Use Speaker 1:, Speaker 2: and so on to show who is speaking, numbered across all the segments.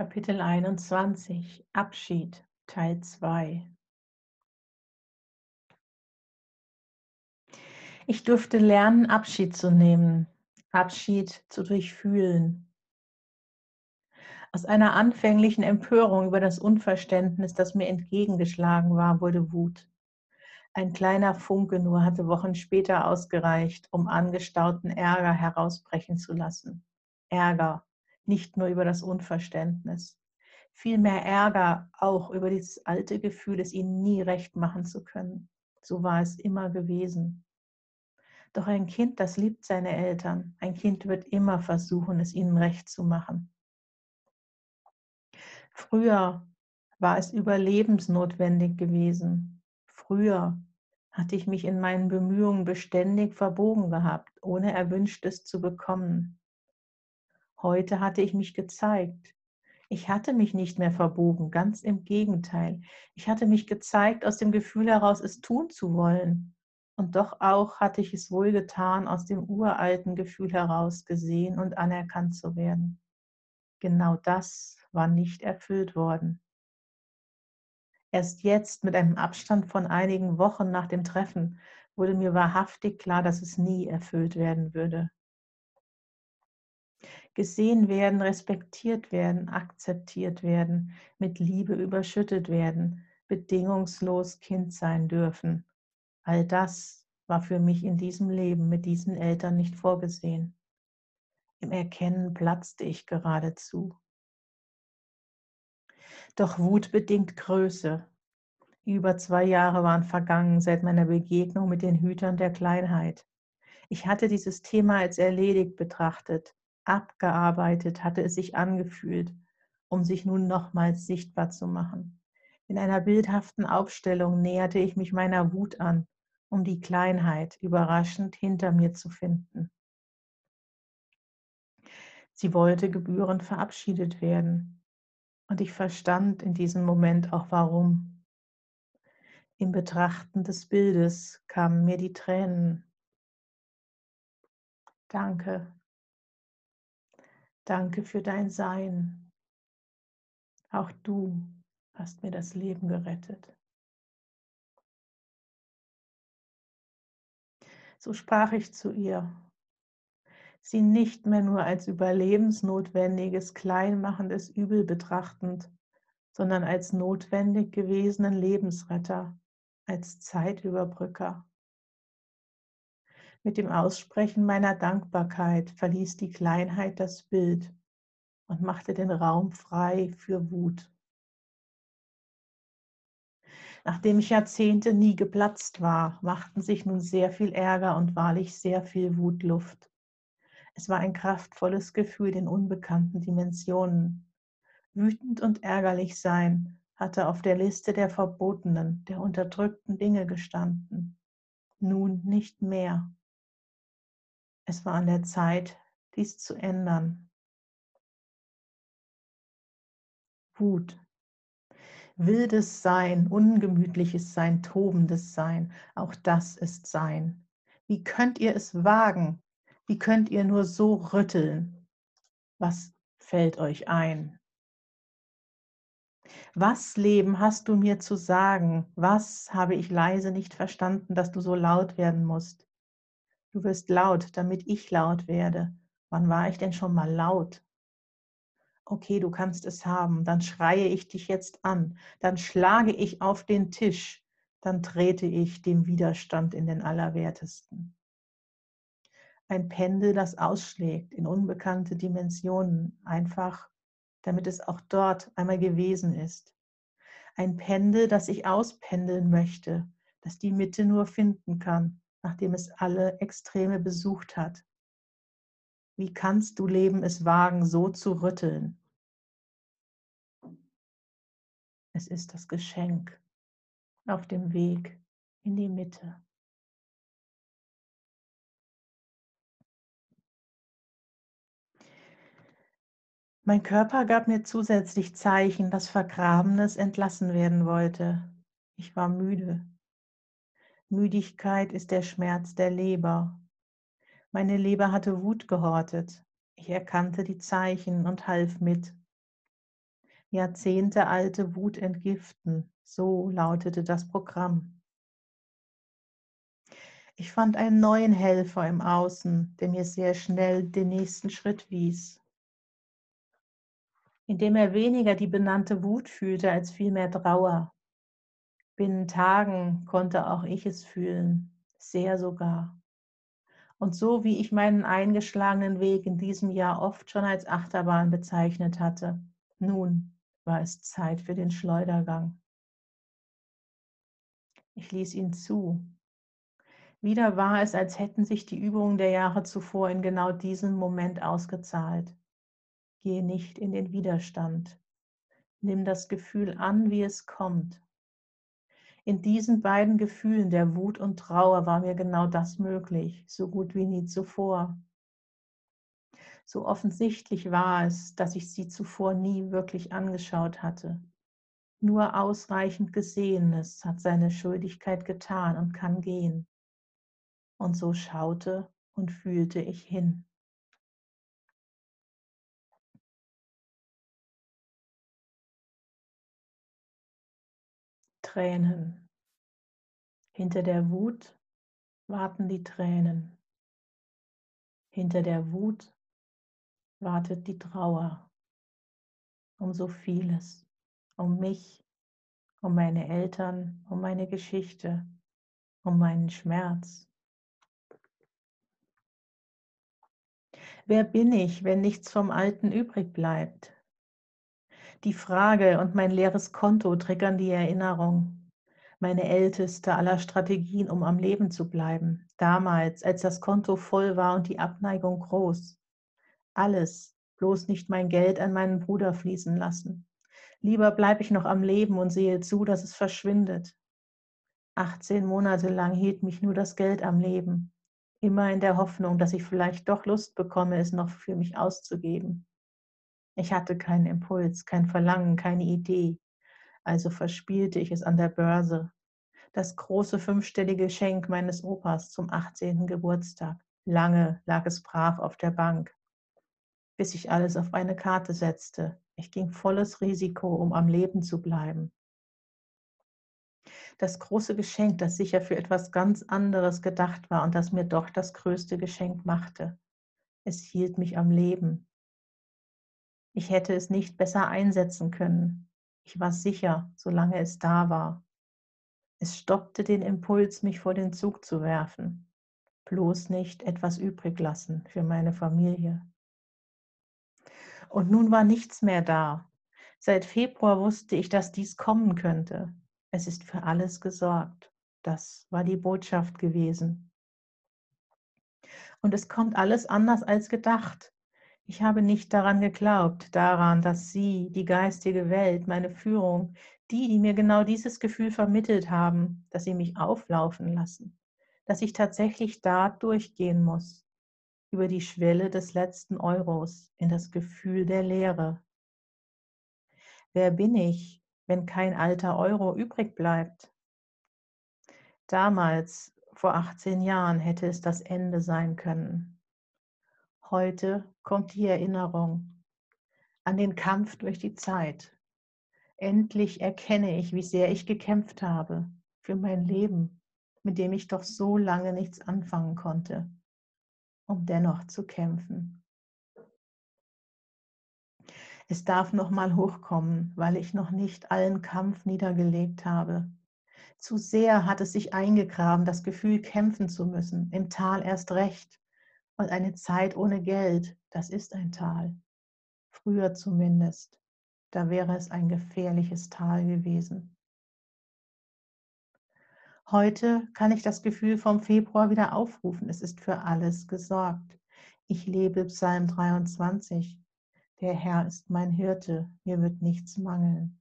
Speaker 1: Kapitel 21 Abschied Teil 2 Ich durfte lernen, Abschied zu nehmen, Abschied zu durchfühlen. Aus einer anfänglichen Empörung über das Unverständnis, das mir entgegengeschlagen war, wurde Wut. Ein kleiner Funke nur hatte Wochen später ausgereicht, um angestauten Ärger herausbrechen zu lassen. Ärger, nicht nur über das Unverständnis. Vielmehr Ärger auch über dieses alte Gefühl, es ihnen nie recht machen zu können. So war es immer gewesen. Doch ein Kind, das liebt seine Eltern. Ein Kind wird immer versuchen, es ihnen recht zu machen. Früher war es überlebensnotwendig gewesen. Früher hatte ich mich in meinen Bemühungen beständig verbogen gehabt, ohne Erwünschtes zu bekommen. Heute hatte ich mich gezeigt. Ich hatte mich nicht mehr verbogen, ganz im Gegenteil. Ich hatte mich gezeigt aus dem Gefühl heraus, es tun zu wollen. Und doch auch hatte ich es wohl getan, aus dem uralten Gefühl heraus gesehen und anerkannt zu werden. Genau das war nicht erfüllt worden. Erst jetzt, mit einem Abstand von einigen Wochen nach dem Treffen, wurde mir wahrhaftig klar, dass es nie erfüllt werden würde gesehen werden, respektiert werden, akzeptiert werden, mit Liebe überschüttet werden, bedingungslos Kind sein dürfen. All das war für mich in diesem Leben mit diesen Eltern nicht vorgesehen. Im Erkennen platzte ich geradezu. Doch Wut bedingt Größe. Über zwei Jahre waren vergangen seit meiner Begegnung mit den Hütern der Kleinheit. Ich hatte dieses Thema als erledigt betrachtet, abgearbeitet hatte es sich angefühlt, um sich nun nochmals sichtbar zu machen. In einer bildhaften Aufstellung näherte ich mich meiner Wut an, um die Kleinheit überraschend hinter mir zu finden. Sie wollte gebührend verabschiedet werden. Und ich verstand in diesem Moment auch warum. Im Betrachten des Bildes kamen mir die Tränen. Danke, Danke für dein Sein. Auch du hast mir das Leben gerettet. So sprach ich zu ihr, sie nicht mehr nur als überlebensnotwendiges, kleinmachendes Übel betrachtend, sondern als notwendig gewesenen Lebensretter, als Zeitüberbrücker. Mit dem Aussprechen meiner Dankbarkeit verließ die Kleinheit das Bild und machte den Raum frei für Wut. Nachdem ich Jahrzehnte nie geplatzt war, machten sich nun sehr viel Ärger und wahrlich sehr viel Wut Luft. Es war ein kraftvolles Gefühl in unbekannten Dimensionen. Wütend und ärgerlich sein hatte auf der Liste der verbotenen, der unterdrückten Dinge gestanden. Nun nicht mehr. Es war an der Zeit, dies zu ändern. Wut. Wildes Sein, ungemütliches Sein, tobendes Sein, auch das ist Sein. Wie könnt ihr es wagen? Wie könnt ihr nur so rütteln? Was fällt euch ein? Was, Leben, hast du mir zu sagen? Was habe ich leise nicht verstanden, dass du so laut werden musst? Du wirst laut, damit ich laut werde. Wann war ich denn schon mal laut? Okay, du kannst es haben. Dann schreie ich dich jetzt an. Dann schlage ich auf den Tisch. Dann trete ich dem Widerstand in den Allerwertesten. Ein Pendel, das ausschlägt in unbekannte Dimensionen, einfach damit es auch dort einmal gewesen ist. Ein Pendel, das ich auspendeln möchte, das die Mitte nur finden kann, nachdem es alle Extreme besucht hat. Wie kannst du Leben es wagen, so zu rütteln? Es ist das Geschenk auf dem Weg in die Mitte. Mein Körper gab mir zusätzlich Zeichen, dass Vergrabenes entlassen werden wollte. Ich war müde. Müdigkeit ist der Schmerz der Leber. Meine Leber hatte Wut gehortet. Ich erkannte die Zeichen und half mit. Jahrzehntealte Wut entgiften. So lautete das Programm. Ich fand einen neuen Helfer im Außen, der mir sehr schnell den nächsten Schritt wies. Indem er weniger die benannte Wut fühlte als vielmehr Trauer. Binnen Tagen konnte auch ich es fühlen, sehr sogar. Und so wie ich meinen eingeschlagenen Weg in diesem Jahr oft schon als Achterbahn bezeichnet hatte, nun war es Zeit für den Schleudergang. Ich ließ ihn zu. Wieder war es, als hätten sich die Übungen der Jahre zuvor in genau diesem Moment ausgezahlt. Gehe nicht in den Widerstand. Nimm das Gefühl an, wie es kommt. In diesen beiden Gefühlen der Wut und Trauer war mir genau das möglich, so gut wie nie zuvor. So offensichtlich war es, dass ich sie zuvor nie wirklich angeschaut hatte. Nur ausreichend Gesehenes hat seine Schuldigkeit getan und kann gehen. Und so schaute und fühlte ich hin. Tränen. Hinter der Wut warten die Tränen. Hinter der Wut wartet die Trauer um so vieles, um mich, um meine Eltern, um meine Geschichte, um meinen Schmerz. Wer bin ich, wenn nichts vom Alten übrig bleibt? Die Frage und mein leeres Konto triggern die Erinnerung. Meine älteste aller Strategien, um am Leben zu bleiben. Damals, als das Konto voll war und die Abneigung groß. Alles, bloß nicht mein Geld an meinen Bruder fließen lassen. Lieber bleibe ich noch am Leben und sehe zu, dass es verschwindet. 18 Monate lang hielt mich nur das Geld am Leben, immer in der Hoffnung, dass ich vielleicht doch Lust bekomme, es noch für mich auszugeben. Ich hatte keinen Impuls, kein Verlangen, keine Idee. Also verspielte ich es an der Börse. Das große fünfstellige Geschenk meines Opas zum 18. Geburtstag. Lange lag es brav auf der Bank, bis ich alles auf eine Karte setzte. Ich ging volles Risiko, um am Leben zu bleiben. Das große Geschenk, das sicher für etwas ganz anderes gedacht war und das mir doch das größte Geschenk machte. Es hielt mich am Leben, ich hätte es nicht besser einsetzen können. Ich war sicher, solange es da war. Es stoppte den Impuls, mich vor den Zug zu werfen. Bloß nicht etwas übrig lassen für meine Familie. Und nun war nichts mehr da. Seit Februar wusste ich, dass dies kommen könnte. Es ist für alles gesorgt. Das war die Botschaft gewesen. Und es kommt alles anders als gedacht. Ich habe nicht daran geglaubt, daran, dass Sie, die geistige Welt, meine Führung, die, die mir genau dieses Gefühl vermittelt haben, dass Sie mich auflaufen lassen, dass ich tatsächlich da durchgehen muss, über die Schwelle des letzten Euros in das Gefühl der Leere. Wer bin ich, wenn kein alter Euro übrig bleibt? Damals, vor 18 Jahren, hätte es das Ende sein können. Heute kommt die Erinnerung an den Kampf durch die Zeit. Endlich erkenne ich, wie sehr ich gekämpft habe für mein Leben, mit dem ich doch so lange nichts anfangen konnte, um dennoch zu kämpfen. Es darf noch mal hochkommen, weil ich noch nicht allen Kampf niedergelegt habe. Zu sehr hat es sich eingegraben, das Gefühl, kämpfen zu müssen, im Tal erst recht und eine Zeit ohne Geld, das ist ein Tal. Früher zumindest. Da wäre es ein gefährliches Tal gewesen. Heute kann ich das Gefühl vom Februar wieder aufrufen. Es ist für alles gesorgt. Ich lebe Psalm 23. Der Herr ist mein Hirte, mir wird nichts mangeln.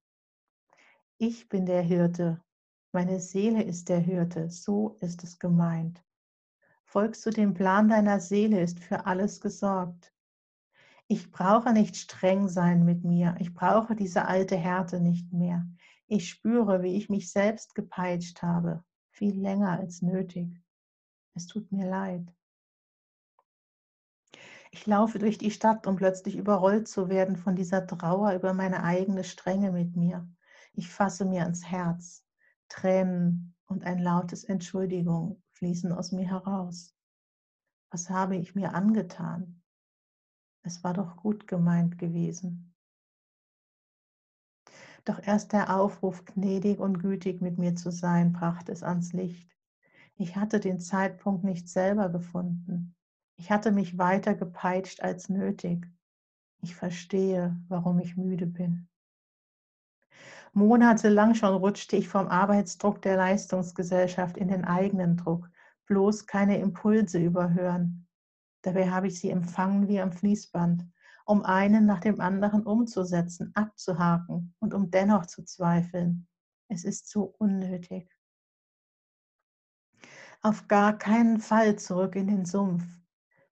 Speaker 1: Ich bin der Hirte, meine Seele ist der Hirte, so ist es gemeint. Folgst du dem Plan deiner Seele, ist für alles gesorgt. Ich brauche nicht streng sein mit mir. Ich brauche diese alte Härte nicht mehr. Ich spüre, wie ich mich selbst gepeitscht habe, viel länger als nötig. Es tut mir leid. Ich laufe durch die Stadt, um plötzlich überrollt zu werden von dieser Trauer über meine eigene Strenge mit mir. Ich fasse mir ans Herz. Tränen und ein lautes Entschuldigung fließen aus mir heraus. Was habe ich mir angetan? Es war doch gut gemeint gewesen. Doch erst der Aufruf, gnädig und gütig mit mir zu sein, brachte es ans Licht. Ich hatte den Zeitpunkt nicht selber gefunden. Ich hatte mich weiter gepeitscht als nötig. Ich verstehe, warum ich müde bin. Monatelang schon rutschte ich vom Arbeitsdruck der Leistungsgesellschaft in den eigenen Druck, bloß keine Impulse überhören. Dabei habe ich sie empfangen wie am Fließband, um einen nach dem anderen umzusetzen, abzuhaken und um dennoch zu zweifeln. Es ist so unnötig. Auf gar keinen Fall zurück in den Sumpf,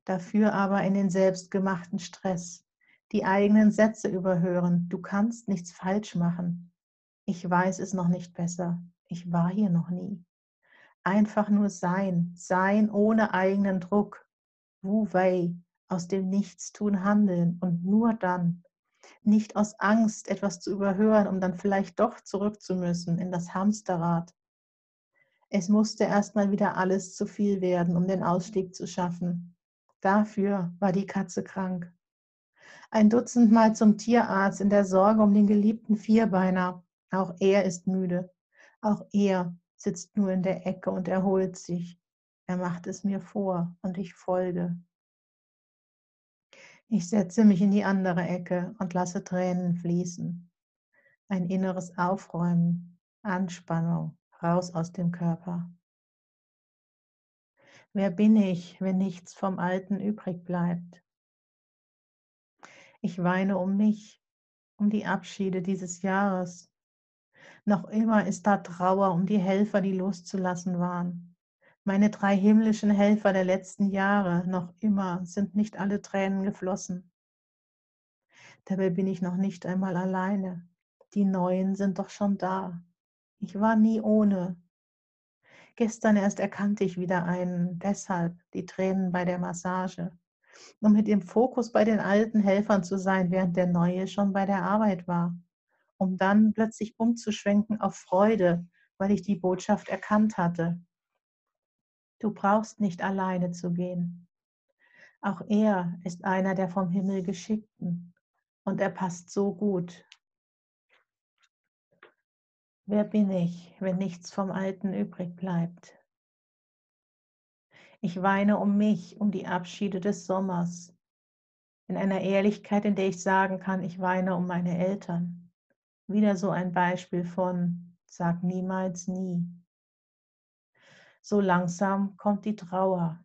Speaker 1: dafür aber in den selbstgemachten Stress, die eigenen Sätze überhören. Du kannst nichts falsch machen. Ich weiß es noch nicht besser. Ich war hier noch nie. Einfach nur sein, sein ohne eigenen Druck. Wu Wei, aus dem Nichtstun handeln und nur dann. Nicht aus Angst, etwas zu überhören, um dann vielleicht doch zurück zu müssen in das Hamsterrad. Es musste erstmal wieder alles zu viel werden, um den Ausstieg zu schaffen. Dafür war die Katze krank. Ein Dutzend Mal zum Tierarzt in der Sorge um den geliebten Vierbeiner. Auch er ist müde. Auch er sitzt nur in der Ecke und erholt sich. Er macht es mir vor und ich folge. Ich setze mich in die andere Ecke und lasse Tränen fließen. Ein inneres Aufräumen, Anspannung, raus aus dem Körper. Wer bin ich, wenn nichts vom Alten übrig bleibt? Ich weine um mich, um die Abschiede dieses Jahres, noch immer ist da Trauer um die Helfer, die loszulassen waren. Meine drei himmlischen Helfer der letzten Jahre, noch immer sind nicht alle Tränen geflossen. Dabei bin ich noch nicht einmal alleine. Die Neuen sind doch schon da. Ich war nie ohne. Gestern erst erkannte ich wieder einen, deshalb die Tränen bei der Massage, um mit dem Fokus bei den alten Helfern zu sein, während der Neue schon bei der Arbeit war um dann plötzlich umzuschwenken auf Freude, weil ich die Botschaft erkannt hatte. Du brauchst nicht alleine zu gehen. Auch er ist einer der vom Himmel geschickten und er passt so gut. Wer bin ich, wenn nichts vom Alten übrig bleibt? Ich weine um mich, um die Abschiede des Sommers, in einer Ehrlichkeit, in der ich sagen kann, ich weine um meine Eltern. Wieder so ein Beispiel von sag niemals nie. So langsam kommt die Trauer.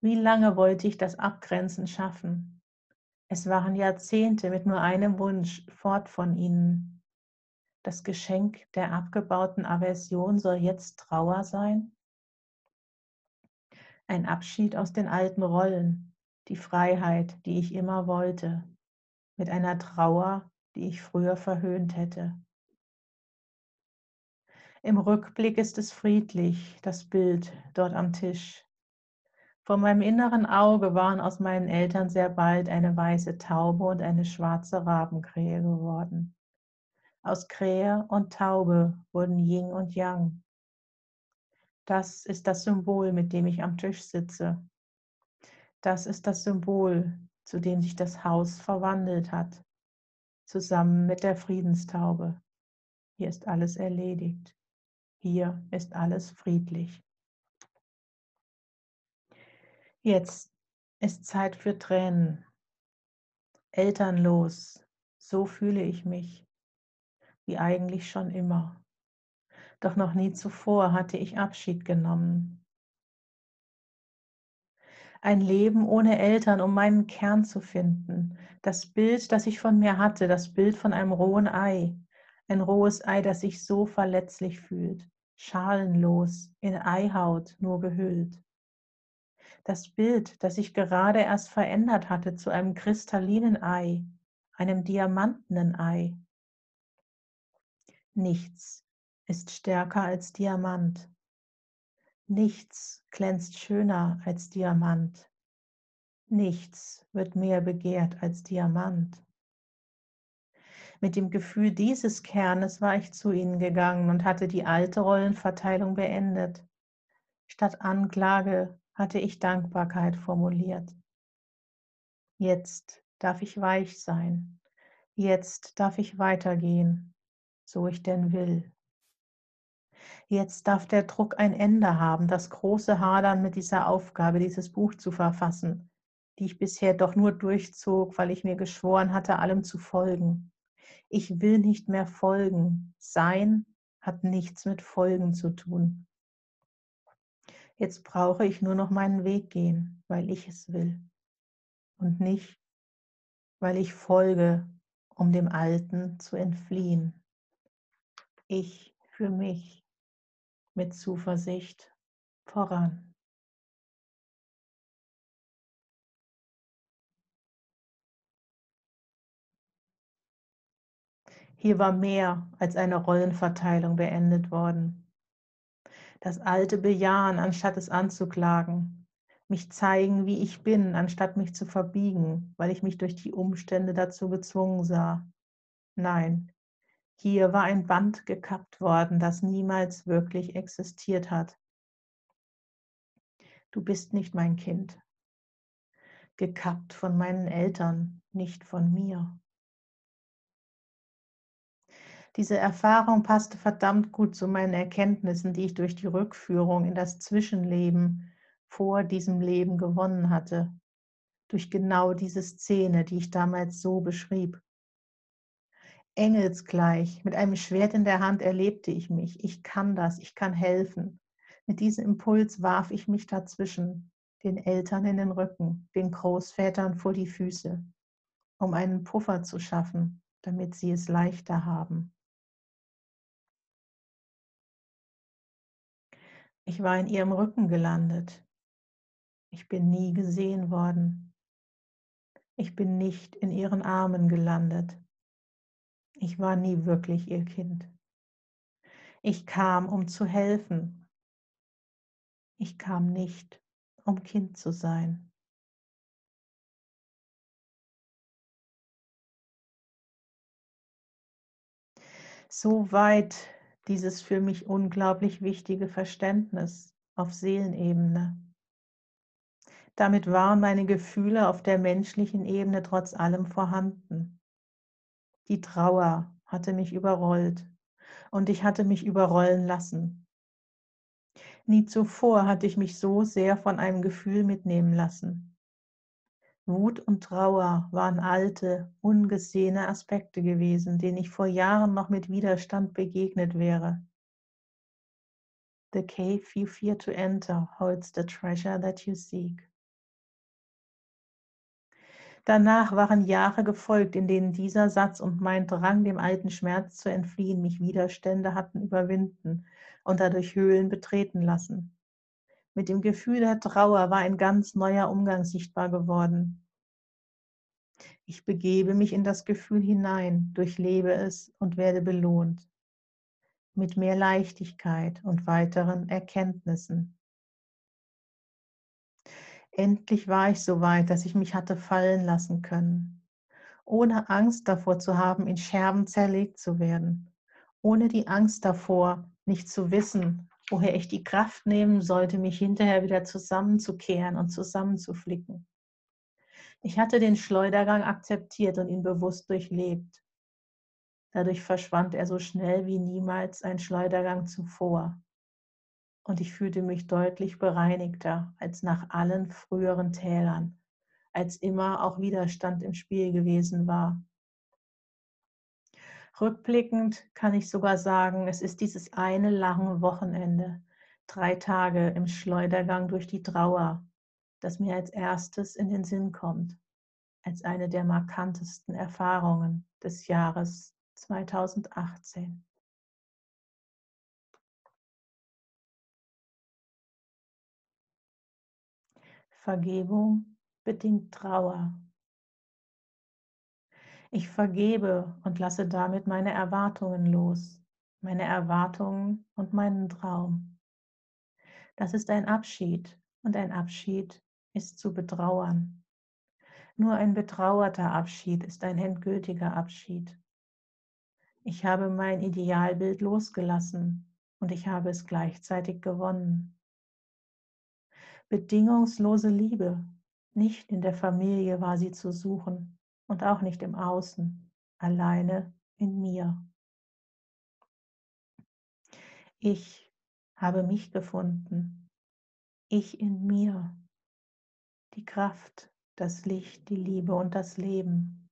Speaker 1: Wie lange wollte ich das Abgrenzen schaffen? Es waren Jahrzehnte mit nur einem Wunsch fort von ihnen. Das Geschenk der abgebauten Aversion soll jetzt Trauer sein? Ein Abschied aus den alten Rollen, die Freiheit, die ich immer wollte, mit einer Trauer, die ich früher verhöhnt hätte. Im Rückblick ist es friedlich, das Bild dort am Tisch. Vor meinem inneren Auge waren aus meinen Eltern sehr bald eine weiße Taube und eine schwarze Rabenkrähe geworden. Aus Krähe und Taube wurden Yin und Yang. Das ist das Symbol, mit dem ich am Tisch sitze. Das ist das Symbol, zu dem sich das Haus verwandelt hat zusammen mit der Friedenstaube. Hier ist alles erledigt. Hier ist alles friedlich. Jetzt ist Zeit für Tränen. Elternlos, so fühle ich mich, wie eigentlich schon immer. Doch noch nie zuvor hatte ich Abschied genommen ein Leben ohne Eltern, um meinen Kern zu finden. Das Bild, das ich von mir hatte, das Bild von einem rohen Ei. Ein rohes Ei, das sich so verletzlich fühlt, schalenlos, in Eihaut nur gehüllt. Das Bild, das sich gerade erst verändert hatte zu einem kristallinen Ei, einem diamantenen Ei. Nichts ist stärker als Diamant. Nichts glänzt schöner als Diamant. Nichts wird mehr begehrt als Diamant. Mit dem Gefühl dieses Kernes war ich zu ihnen gegangen und hatte die alte Rollenverteilung beendet. Statt Anklage hatte ich Dankbarkeit formuliert. Jetzt darf ich weich sein. Jetzt darf ich weitergehen, so ich denn will. Jetzt darf der Druck ein Ende haben, das große Hadern mit dieser Aufgabe, dieses Buch zu verfassen, die ich bisher doch nur durchzog, weil ich mir geschworen hatte, allem zu folgen. Ich will nicht mehr folgen. Sein hat nichts mit Folgen zu tun. Jetzt brauche ich nur noch meinen Weg gehen, weil ich es will und nicht, weil ich folge, um dem Alten zu entfliehen. Ich für mich mit Zuversicht voran. Hier war mehr als eine Rollenverteilung beendet worden. Das alte Bejahen, anstatt es anzuklagen. Mich zeigen, wie ich bin, anstatt mich zu verbiegen, weil ich mich durch die Umstände dazu gezwungen sah. Nein, hier war ein Band gekappt worden, das niemals wirklich existiert hat. Du bist nicht mein Kind. Gekappt von meinen Eltern, nicht von mir. Diese Erfahrung passte verdammt gut zu meinen Erkenntnissen, die ich durch die Rückführung in das Zwischenleben vor diesem Leben gewonnen hatte. Durch genau diese Szene, die ich damals so beschrieb. Engelsgleich, mit einem Schwert in der Hand erlebte ich mich. Ich kann das, ich kann helfen. Mit diesem Impuls warf ich mich dazwischen, den Eltern in den Rücken, den Großvätern vor die Füße, um einen Puffer zu schaffen, damit sie es leichter haben. Ich war in ihrem Rücken gelandet. Ich bin nie gesehen worden. Ich bin nicht in ihren Armen gelandet. Ich war nie wirklich ihr Kind. Ich kam, um zu helfen. Ich kam nicht, um Kind zu sein. So weit dieses für mich unglaublich wichtige Verständnis auf Seelenebene. Damit waren meine Gefühle auf der menschlichen Ebene trotz allem vorhanden. Die Trauer hatte mich überrollt und ich hatte mich überrollen lassen. Nie zuvor hatte ich mich so sehr von einem Gefühl mitnehmen lassen. Wut und Trauer waren alte, ungesehene Aspekte gewesen, denen ich vor Jahren noch mit Widerstand begegnet wäre. The cave you fear to enter holds the treasure that you seek. Danach waren Jahre gefolgt, in denen dieser Satz und mein Drang, dem alten Schmerz zu entfliehen, mich Widerstände hatten überwinden und dadurch Höhlen betreten lassen. Mit dem Gefühl der Trauer war ein ganz neuer Umgang sichtbar geworden. Ich begebe mich in das Gefühl hinein, durchlebe es und werde belohnt. Mit mehr Leichtigkeit und weiteren Erkenntnissen. Endlich war ich so weit, dass ich mich hatte fallen lassen können, ohne Angst davor zu haben, in Scherben zerlegt zu werden, ohne die Angst davor, nicht zu wissen, woher ich die Kraft nehmen sollte, mich hinterher wieder zusammenzukehren und zusammenzuflicken. Ich hatte den Schleudergang akzeptiert und ihn bewusst durchlebt. Dadurch verschwand er so schnell wie niemals ein Schleudergang zuvor. Und ich fühlte mich deutlich bereinigter als nach allen früheren Tälern, als immer auch Widerstand im Spiel gewesen war. Rückblickend kann ich sogar sagen, es ist dieses eine lange Wochenende, drei Tage im Schleudergang durch die Trauer, das mir als erstes in den Sinn kommt, als eine der markantesten Erfahrungen des Jahres 2018. Vergebung bedingt Trauer. Ich vergebe und lasse damit meine Erwartungen los, meine Erwartungen und meinen Traum. Das ist ein Abschied und ein Abschied ist zu betrauern. Nur ein betrauerter Abschied ist ein endgültiger Abschied. Ich habe mein Idealbild losgelassen und ich habe es gleichzeitig gewonnen. Bedingungslose Liebe, nicht in der Familie war sie zu suchen und auch nicht im Außen, alleine in mir. Ich habe mich gefunden, ich in mir, die Kraft, das Licht, die Liebe und das Leben.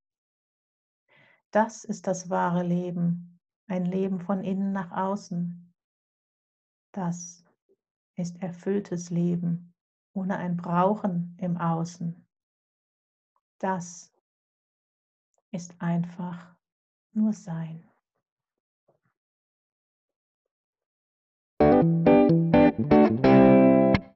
Speaker 1: Das ist das wahre Leben, ein Leben von innen nach außen. Das ist erfülltes Leben ohne ein Brauchen im Außen. Das ist einfach nur Sein.